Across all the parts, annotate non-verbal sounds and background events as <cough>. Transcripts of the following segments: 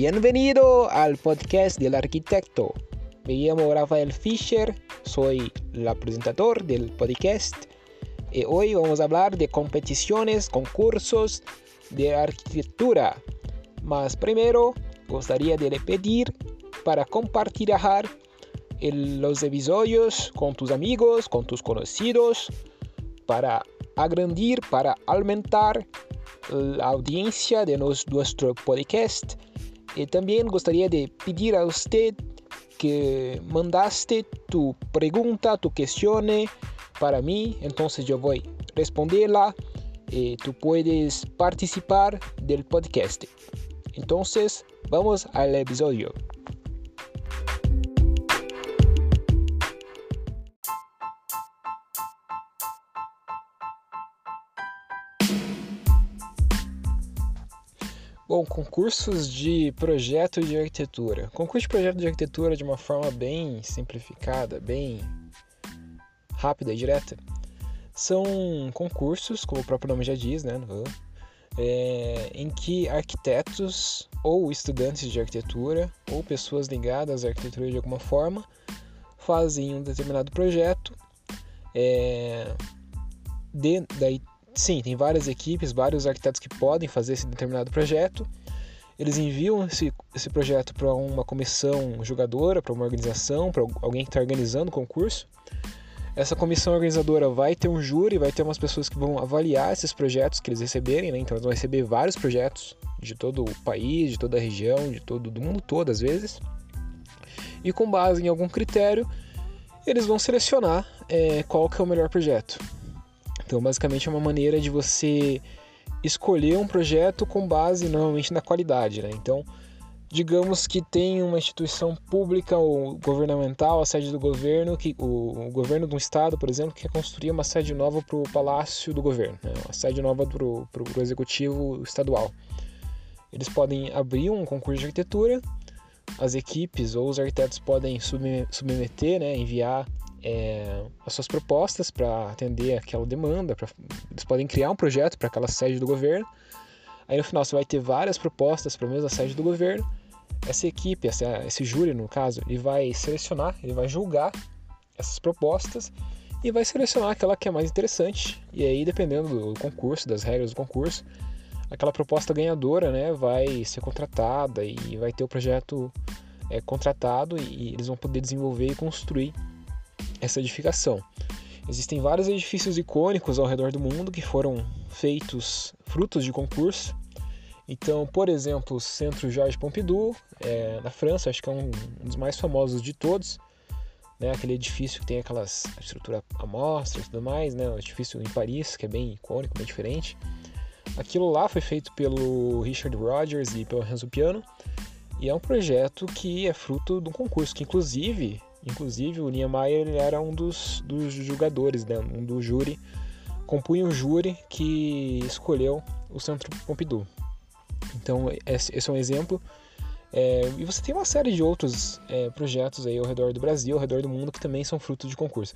Bienvenido al podcast del arquitecto. Me llamo Rafael Fischer, soy el presentador del podcast y hoy vamos a hablar de competiciones, concursos de arquitectura. Mas primero, gostaria de pedir para compartir los episodios con tus amigos, con tus conocidos, para agrandir, para aumentar la audiencia de nuestro podcast. Y también gostaria de pedir a usted que mandaste tu pregunta, tu questión para mí, entonces yo voy a responderla y tú puedes participar del podcast. Entonces, vamos al episodio. Bom, concursos de projeto de arquitetura. Concurso de projeto de arquitetura de uma forma bem simplificada, bem rápida e direta, são concursos, como o próprio nome já diz, né? É, em que arquitetos ou estudantes de arquitetura ou pessoas ligadas à arquitetura de alguma forma fazem um determinado projeto. É, de, daí sim, tem várias equipes, vários arquitetos que podem fazer esse determinado projeto. Eles enviam esse, esse projeto para uma comissão julgadora, para uma organização, para alguém que está organizando o concurso. Essa comissão organizadora vai ter um júri, vai ter umas pessoas que vão avaliar esses projetos que eles receberem, né? Então eles vão receber vários projetos de todo o país, de toda a região, de todo do mundo todo às vezes. E com base em algum critério, eles vão selecionar é, qual que é o melhor projeto. Então, basicamente é uma maneira de você escolher um projeto com base normalmente na qualidade, né? Então, digamos que tem uma instituição pública ou governamental, a sede do governo, que o, o governo de um estado, por exemplo, quer construir uma sede nova para o palácio do governo, né? uma sede nova para o executivo estadual. Eles podem abrir um concurso de arquitetura, as equipes ou os arquitetos podem submeter, né, enviar é, as suas propostas para atender aquela demanda. Pra, eles podem criar um projeto para aquela sede do governo. Aí no final você vai ter várias propostas para a mesma sede do governo. Essa equipe, essa, esse júri no caso, ele vai selecionar, ele vai julgar essas propostas e vai selecionar aquela que é mais interessante. E aí, dependendo do concurso, das regras do concurso, aquela proposta ganhadora né, vai ser contratada e vai ter o projeto é, contratado e eles vão poder desenvolver e construir essa edificação. Existem vários edifícios icônicos ao redor do mundo que foram feitos frutos de concurso. Então, por exemplo, o Centro Georges Pompidou, é, na França, acho que é um, um, dos mais famosos de todos. Né? Aquele edifício que tem aquelas estrutura amostra e tudo mais, né? O edifício em Paris, que é bem icônico, bem diferente. Aquilo lá foi feito pelo Richard Rogers e pelo Renzo Piano. E é um projeto que é fruto de um concurso, que inclusive Inclusive, o Niemeyer era um dos, dos jogadores, né? um do júri, compunha o júri que escolheu o Centro Pompidou. Então, esse, é um exemplo. É, e você tem uma série de outros é, projetos aí ao redor do Brasil, ao redor do mundo, que também são frutos de concurso.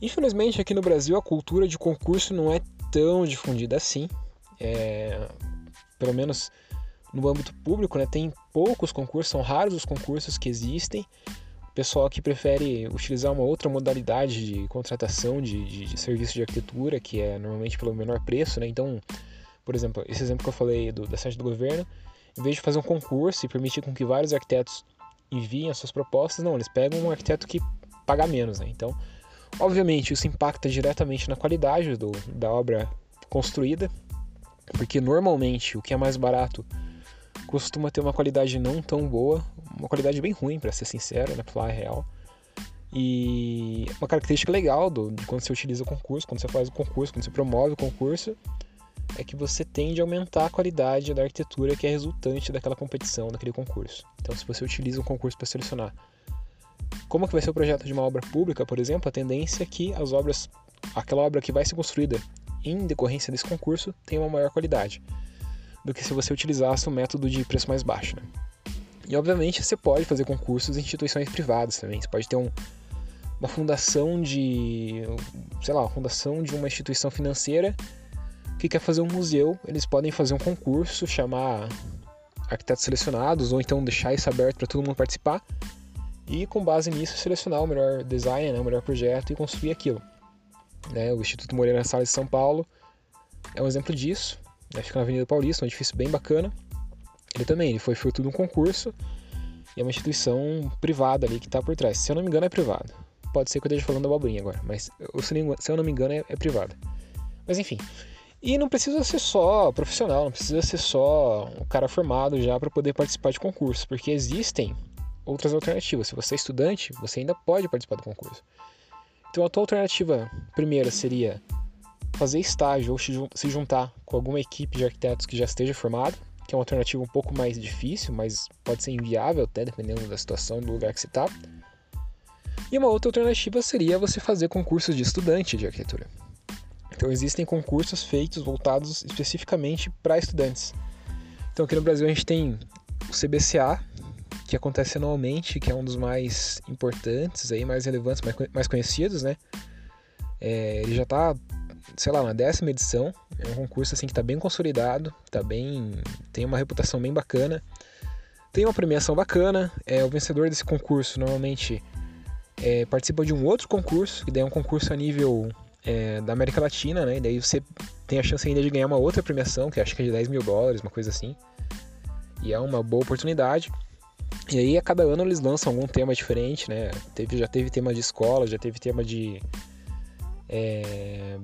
Infelizmente, aqui no Brasil, a cultura de concurso não é tão difundida assim. É, pelo menos no âmbito público, né, tem poucos concursos, são raros os concursos que existem pessoal que prefere utilizar uma outra modalidade de contratação de, de, de, serviço de arquitetura, que é normalmente pelo menor preço, né? Então, por exemplo, esse exemplo que eu falei do, da sede do governo, em vez de fazer um concurso e permitir com que vários arquitetos enviem as suas propostas, não, eles pegam um arquiteto que paga menos, né? Então, obviamente, isso impacta diretamente na qualidade do, da obra construída, porque normalmente o que é mais barato costuma ter uma qualidade não tão boa, uma qualidade bem ruim, para ser sincero, né, pra falar a real. E uma característica legal do, de quando você utiliza o concurso, quando você faz o concurso, quando você promove o concurso, é que você tende a aumentar a qualidade da arquitetura que é resultante daquela competição, daquele concurso. Então, se você utiliza um concurso para selecionar como que vai ser o projeto de uma obra pública, por exemplo, a tendência é que as obras, aquela obra que vai ser construída em decorrência desse concurso, tenha uma maior qualidade do que se você utilizasse o método de preço mais baixo. Né? E obviamente você pode fazer concursos em instituições privadas também. Você pode ter um, uma fundação de, sei lá, uma fundação de uma instituição financeira que quer fazer um museu. Eles podem fazer um concurso, chamar arquitetos selecionados, ou então deixar isso aberto para todo mundo participar, e com base nisso selecionar o melhor design, né, o melhor projeto e construir aquilo. Né, o Instituto Moreira Salles de São Paulo é um exemplo disso, né, fica na Avenida Paulista, um edifício bem bacana. Ele também ele foi fruto de um concurso e é uma instituição privada ali que está por trás. Se eu não me engano, é privada. Pode ser que eu esteja falando abobrinha agora, mas se eu não me engano, é, é privada. Mas enfim. E não precisa ser só profissional, não precisa ser só um cara formado já para poder participar de concurso, porque existem outras alternativas. Se você é estudante, você ainda pode participar do concurso. Então a tua alternativa primeira seria fazer estágio ou se juntar com alguma equipe de arquitetos que já esteja formado, que é uma alternativa um pouco mais difícil, mas pode ser inviável até dependendo da situação do lugar que você está. E uma outra alternativa seria você fazer concursos de estudante de arquitetura. Então existem concursos feitos voltados especificamente para estudantes. Então aqui no Brasil a gente tem o CBCA, que acontece anualmente, que é um dos mais importantes, aí, mais relevantes, mais, mais conhecidos, né? É, ele já está, sei lá, na décima edição. É um concurso assim que está bem consolidado, tá bem, tem uma reputação bem bacana, tem uma premiação bacana. É o vencedor desse concurso normalmente é, participa de um outro concurso, que daí é um concurso a nível é, da América Latina, né? E daí você tem a chance ainda de ganhar uma outra premiação, que acho que é de 10 mil dólares, uma coisa assim. E é uma boa oportunidade. E aí a cada ano eles lançam algum tema diferente, né? Teve, já teve tema de escola, já teve tema de. É,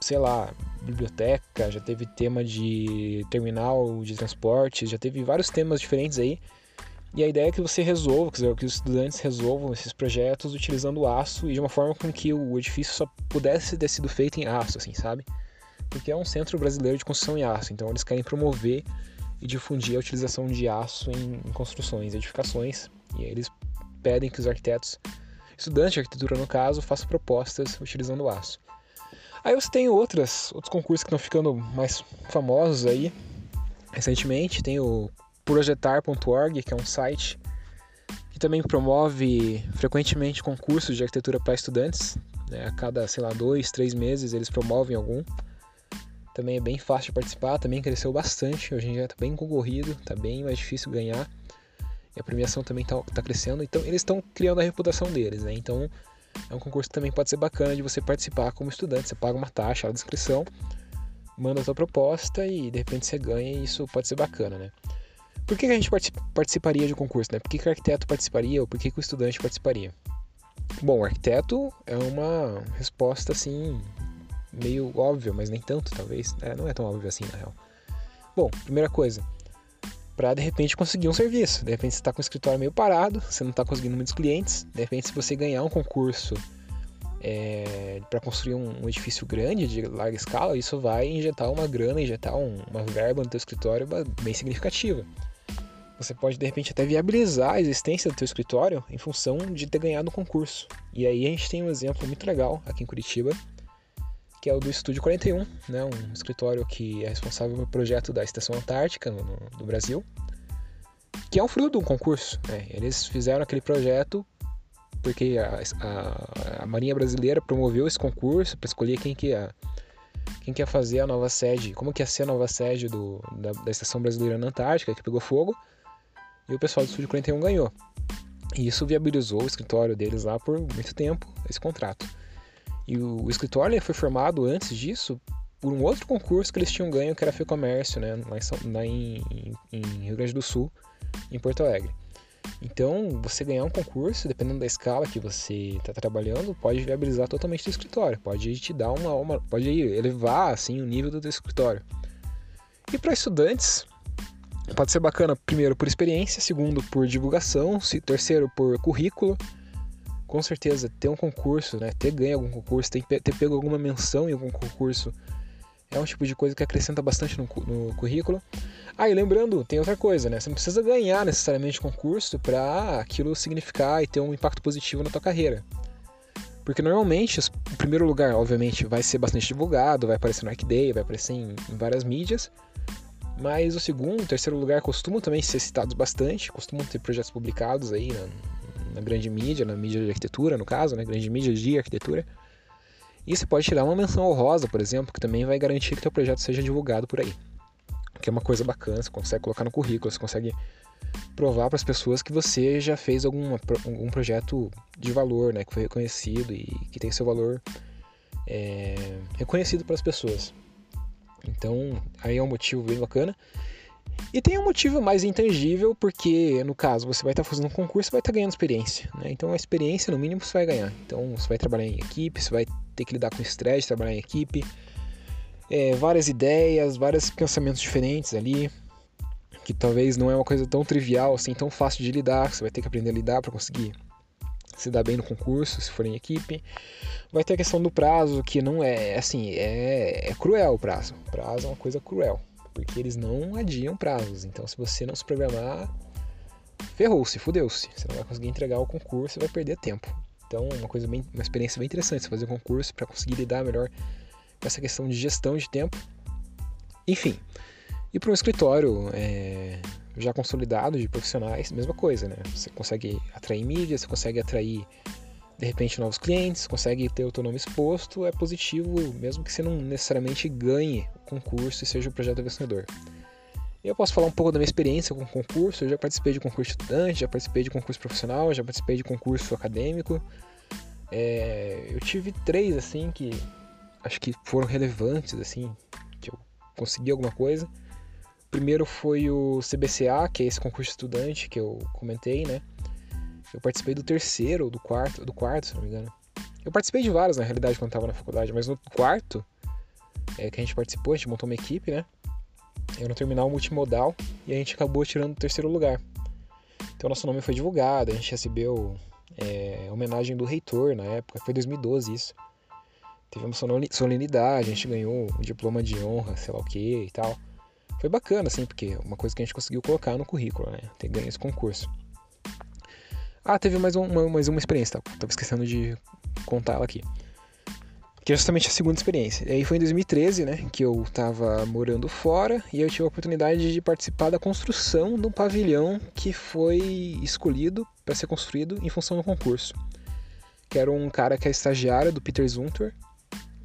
sei lá, biblioteca, já teve tema de terminal de transporte, já teve vários temas diferentes aí. E a ideia é que você resolva, quer dizer, que os estudantes resolvam esses projetos utilizando aço e de uma forma com que o edifício só pudesse ter sido feito em aço, assim, sabe? Porque é um centro brasileiro de construção em aço, então eles querem promover e difundir a utilização de aço em, construções, edificações, e eles pedem que os arquitetos, estudantes de arquitetura no caso, façam propostas utilizando aço. Aí você tem outras, outros concursos que estão ficando mais famosos aí recentemente, tem o projetar.org, que é um site que também promove frequentemente concursos de arquitetura para estudantes. Né? A cada, sei lá, dois, três meses eles promovem algum. Também é bem fácil de participar, também cresceu bastante. Hoje em dia está bem concorrido, está bem mais difícil ganhar. E a premiação também está tá crescendo. Então eles estão criando a reputação deles. Né? Então é um concurso que também pode ser bacana de você participar como estudante. Você paga uma taxa, a inscrição, manda a sua proposta e de repente você ganha e isso pode ser bacana, né? Por que, a gente participaria de um concurso? Né? Por que, que o arquiteto participaria ou por que, que o estudante participaria? Bom, o arquiteto é uma resposta assim meio óbvia, mas nem tanto, talvez. É, não é tão óbvio assim, na real. Bom, primeira coisa, para de repente conseguir um serviço. De repente você está com o escritório meio parado, você não está conseguindo muitos clientes. De repente, se você ganhar um concurso é, para construir um, um, edifício grande de larga escala, isso vai injetar uma grana, injetar um, uma verba no teu escritório bem significativa. Você pode de repente até viabilizar a existência do teu escritório em função de ter ganhado um concurso. E aí a gente tem um exemplo muito legal aqui em Curitiba, que é o do Estúdio 41, né, um escritório que é responsável pelo projeto da Estação Antártica no, no, do Brasil, que é um fruto de um concurso. Né? Eles fizeram aquele projeto porque a, a, a Marinha Brasileira promoveu esse concurso para escolher quem que ia, quem quer fazer a nova sede, como que ia ser a nova sede do, da, da Estação Brasileira na Antártica, que pegou fogo e o pessoal do Estúdio 41 ganhou. E isso viabilizou o escritório deles lá por muito tempo, esse contrato. E o, escritório foi formado antes disso por um outro concurso que eles tinham ganho, que era Fecomércio, né, lá, em, lá em, em, Rio Grande do Sul, em Porto Alegre. Então, você ganhar um concurso, dependendo da escala que você está trabalhando, pode viabilizar totalmente o escritório, pode te dar uma, uma pode elevar assim o nível do teu escritório. E para estudantes, Pode ser bacana, primeiro, por experiência, segundo, por divulgação, terceiro, por currículo. Com certeza, ter um concurso, né, ter ganho algum concurso, ter, ter pego alguma menção em algum concurso, é um tipo de coisa que acrescenta bastante no, no currículo. Ah, e lembrando, tem outra coisa, né? Você não precisa ganhar necessariamente concurso para aquilo significar e ter um impacto positivo na tua carreira. Porque normalmente, o primeiro lugar, obviamente, vai ser bastante divulgado, vai aparecer no Arcday, vai aparecer em, em várias mídias. Mas o segundo, terceiro lugar costumam também ser citados bastante, costumam ter projetos publicados aí na, na grande mídia, na mídia de arquitetura, no caso, né? Grande mídia de arquitetura. E você pode tirar uma menção honrosa, por exemplo, que também vai garantir que teu projeto seja divulgado por aí. que é uma coisa bacana, você consegue colocar no currículo, você consegue provar para as pessoas que você já fez algum algum projeto de valor, né, que foi reconhecido e que tem seu valor é, reconhecido as pessoas. Então, aí é um motivo bem bacana. E tem um motivo mais intangível, porque no caso você vai estar fazendo um concurso, vai estar ganhando experiência. Né? Então a experiência, no mínimo, você vai ganhar. Então você vai trabalhar em equipe, você vai ter que lidar com estresse, trabalhar em equipe, é, várias ideias, vários pensamentos diferentes ali, que talvez não é uma coisa tão trivial, assim, tão fácil de lidar. Você vai ter que aprender a lidar para conseguir se dar bem no concurso, se for em equipe. Vai ter a questão do prazo, que não é, assim, é, é cruel o prazo. O prazo é uma coisa cruel porque eles não adiam prazos. Então, se você não se programar, ferrou-se, fudeu-se. Você não vai conseguir entregar o concurso e vai perder tempo. Então, uma coisa bem, uma experiência bem interessante você fazer um concurso para conseguir lidar melhor com essa questão de gestão de tempo. Enfim, e para um escritório é, já consolidado de profissionais, mesma coisa, né? Você consegue atrair mídia, você consegue atrair de repente novos clientes, consegue ter o teu nome exposto, é positivo, mesmo que você não necessariamente ganhe o concurso e seja o projeto vencedor. Eu posso falar um pouco da minha experiência com o concurso, eu já participei de concurso estudante, já participei de concurso profissional, já participei de concurso acadêmico. É, eu tive três assim que acho que foram relevantes assim, que eu consegui alguma coisa. O primeiro foi o CBCA, que é esse concurso estudante que eu comentei, né? Eu participei do terceiro ou do quarto, do quarto, se não me engano. Eu participei de vários, na realidade, quando estava na faculdade, mas no quarto é, que a gente participou, a gente montou uma equipe, né? Era no terminal multimodal e a gente acabou tirando o terceiro lugar. Então nosso nome foi divulgado, a gente recebeu é, homenagem do reitor na época, foi 2012 isso. Teve uma solenidade, a gente ganhou um diploma de honra, sei lá o que e tal. Foi bacana, assim, porque é uma coisa que a gente conseguiu colocar no currículo, né? Ter ganho esse concurso. Ah, teve mais uma, mais uma experiência, tá? Tava esquecendo de contar ela aqui. Que é justamente a segunda experiência. E aí foi em 2013, né, que eu tava morando fora e eu tive a oportunidade de participar da construção de um pavilhão que foi escolhido para ser construído em função do concurso. Que era um cara que é estagiário do Peter Zumthor,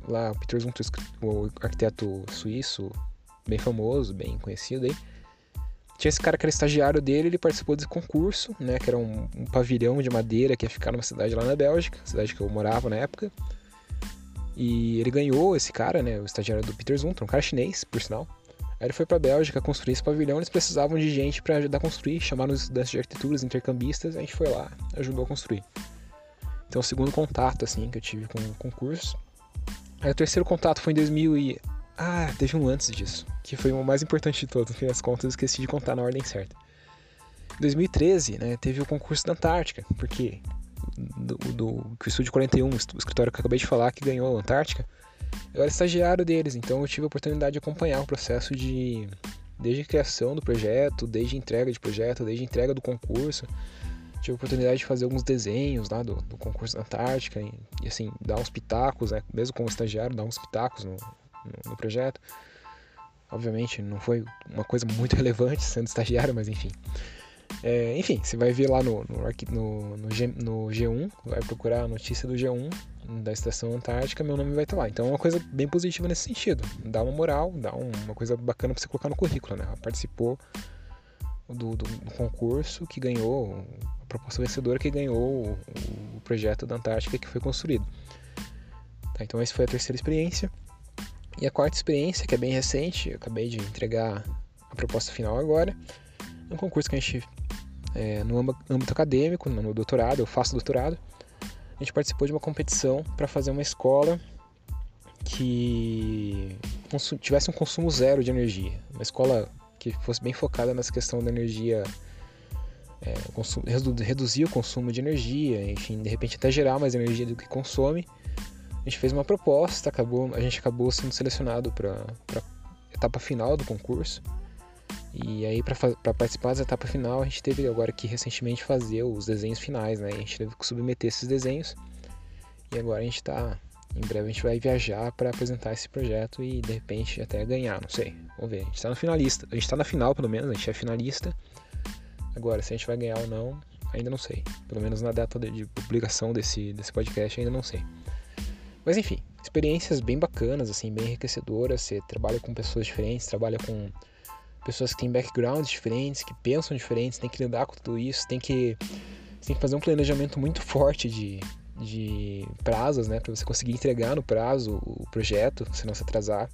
lá o Peter Zumthor, o arquiteto suíço, bem famoso, bem conhecido aí tinha esse cara que era estagiário dele, ele participou desse concurso, né? Que era um, um pavilhão de madeira que ia ficar numa cidade lá na Bélgica, cidade que eu morava na época. E ele ganhou esse cara, né? O estagiário do Peter Zuntra, um cara chinês, por sinal. Aí ele foi pra Bélgica construir esse pavilhão, eles precisavam de gente para ajudar a construir, chamaram os estudantes de arquitetura, os intercambistas, a gente foi lá, ajudou a construir. Então o segundo contato, assim, que eu tive com o concurso. Aí o terceiro contato foi em 2000 e... Ah, teve um antes disso que foi o mais importante de todos, no fim das contas, eu esqueci de contar na ordem certa. Em 2013, né, teve o concurso da Antártica, porque do, do que o Estúdio 41, o escritório que eu acabei de falar, que ganhou a Antártica, eu era estagiário deles, então eu tive a oportunidade de acompanhar o processo de desde a criação do projeto, desde a entrega de projeto, desde a entrega do concurso. Tive a oportunidade de fazer alguns desenhos lá do, do concurso da Antártica e, e, assim, dar uns pitacos, né, mesmo como estagiário, dar uns pitacos no, no, no projeto. Obviamente, não foi uma coisa muito <laughs> relevante sendo estagiário, mas enfim. É, enfim, você vai ver lá no, no, no, G, no G1, vai procurar a notícia do G1 da Estação Antártica, meu nome vai estar lá. Então é uma coisa bem positiva nesse sentido. Dá uma moral, dá uma coisa bacana para você colocar no currículo, né? Participou do, do, do, concurso que ganhou, a proposta vencedora que ganhou o, o projeto da Antártica que foi construído. Tá, então essa foi a terceira experiência. E a quarta experiência, que é bem recente, eu acabei de entregar a proposta final agora, é um concurso que a gente, é, no âmbito acadêmico, no doutorado, eu faço doutorado, a gente participou de uma competição para fazer uma escola que tivesse um consumo zero de energia. Uma escola que fosse bem focada nessa questão da energia, é, reduzir o consumo de energia, enfim, de repente até gerar mais energia do que consome a gente fez uma proposta, acabou, a gente acabou sendo selecionado para a etapa final do concurso. E aí, para participar da etapa final, a gente teve agora que recentemente fazer os desenhos finais, né? A gente teve que submeter esses desenhos. E agora a gente está. Em breve a gente vai viajar para apresentar esse projeto e de repente até ganhar, não sei. Vamos ver. A gente está no finalista. A gente está na final, pelo menos, a gente é finalista. Agora, se a gente vai ganhar ou não, ainda não sei. Pelo menos na data de publicação desse, desse podcast, ainda não sei. Mas enfim, experiências bem bacanas, assim, bem enriquecedoras. Você trabalha com pessoas diferentes, trabalha com pessoas que têm backgrounds diferentes, que pensam diferentes, tem que lidar com tudo isso, tem que, tem que fazer um planejamento muito forte de, de prazos, né, para você conseguir entregar no prazo o projeto, se não se atrasar.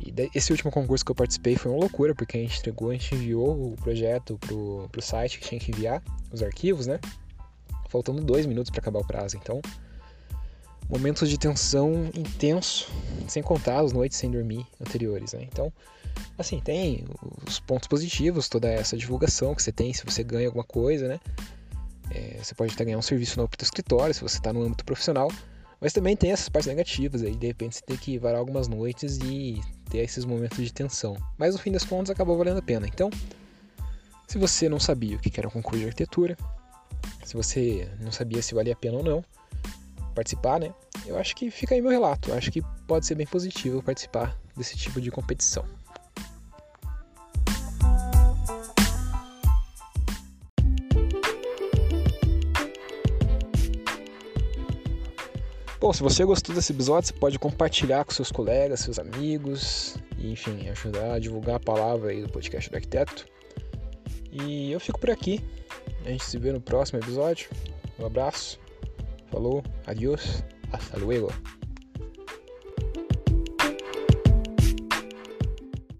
E esse último concurso que eu participei foi uma loucura, porque a gente entregou, a gente enviou o projeto pro, pro site que tinha que enviar, os arquivos, né? Faltando dois minutos para acabar o prazo. Então, momentos de tensão intenso, sem contar as noites sem dormir anteriores, né? Então, assim, tem os pontos positivos, toda essa divulgação que você tem, se você ganha alguma coisa, né? É, você pode até ganhar um serviço no teu escritório, se você está no âmbito profissional, mas também tem essas partes negativas aí, de repente você tem que varar algumas noites e ter esses momentos de tensão. Mas no fim das contas acabou valendo a pena. Então, se você não sabia o que era um concurso de arquitetura, se você não sabia se valia a pena ou não participar, né? Eu acho que fica aí meu relato. Eu acho que pode ser bem positivo participar desse tipo de competição. Bom, se você gostou desse episódio, você pode compartilhar com seus colegas, seus amigos, e, enfim, ajudar a divulgar a palavra aí do podcast do arquiteto. E eu fico por aqui. A gente se vê no próximo episódio. Um abraço. Falou, adiós, hasta luego.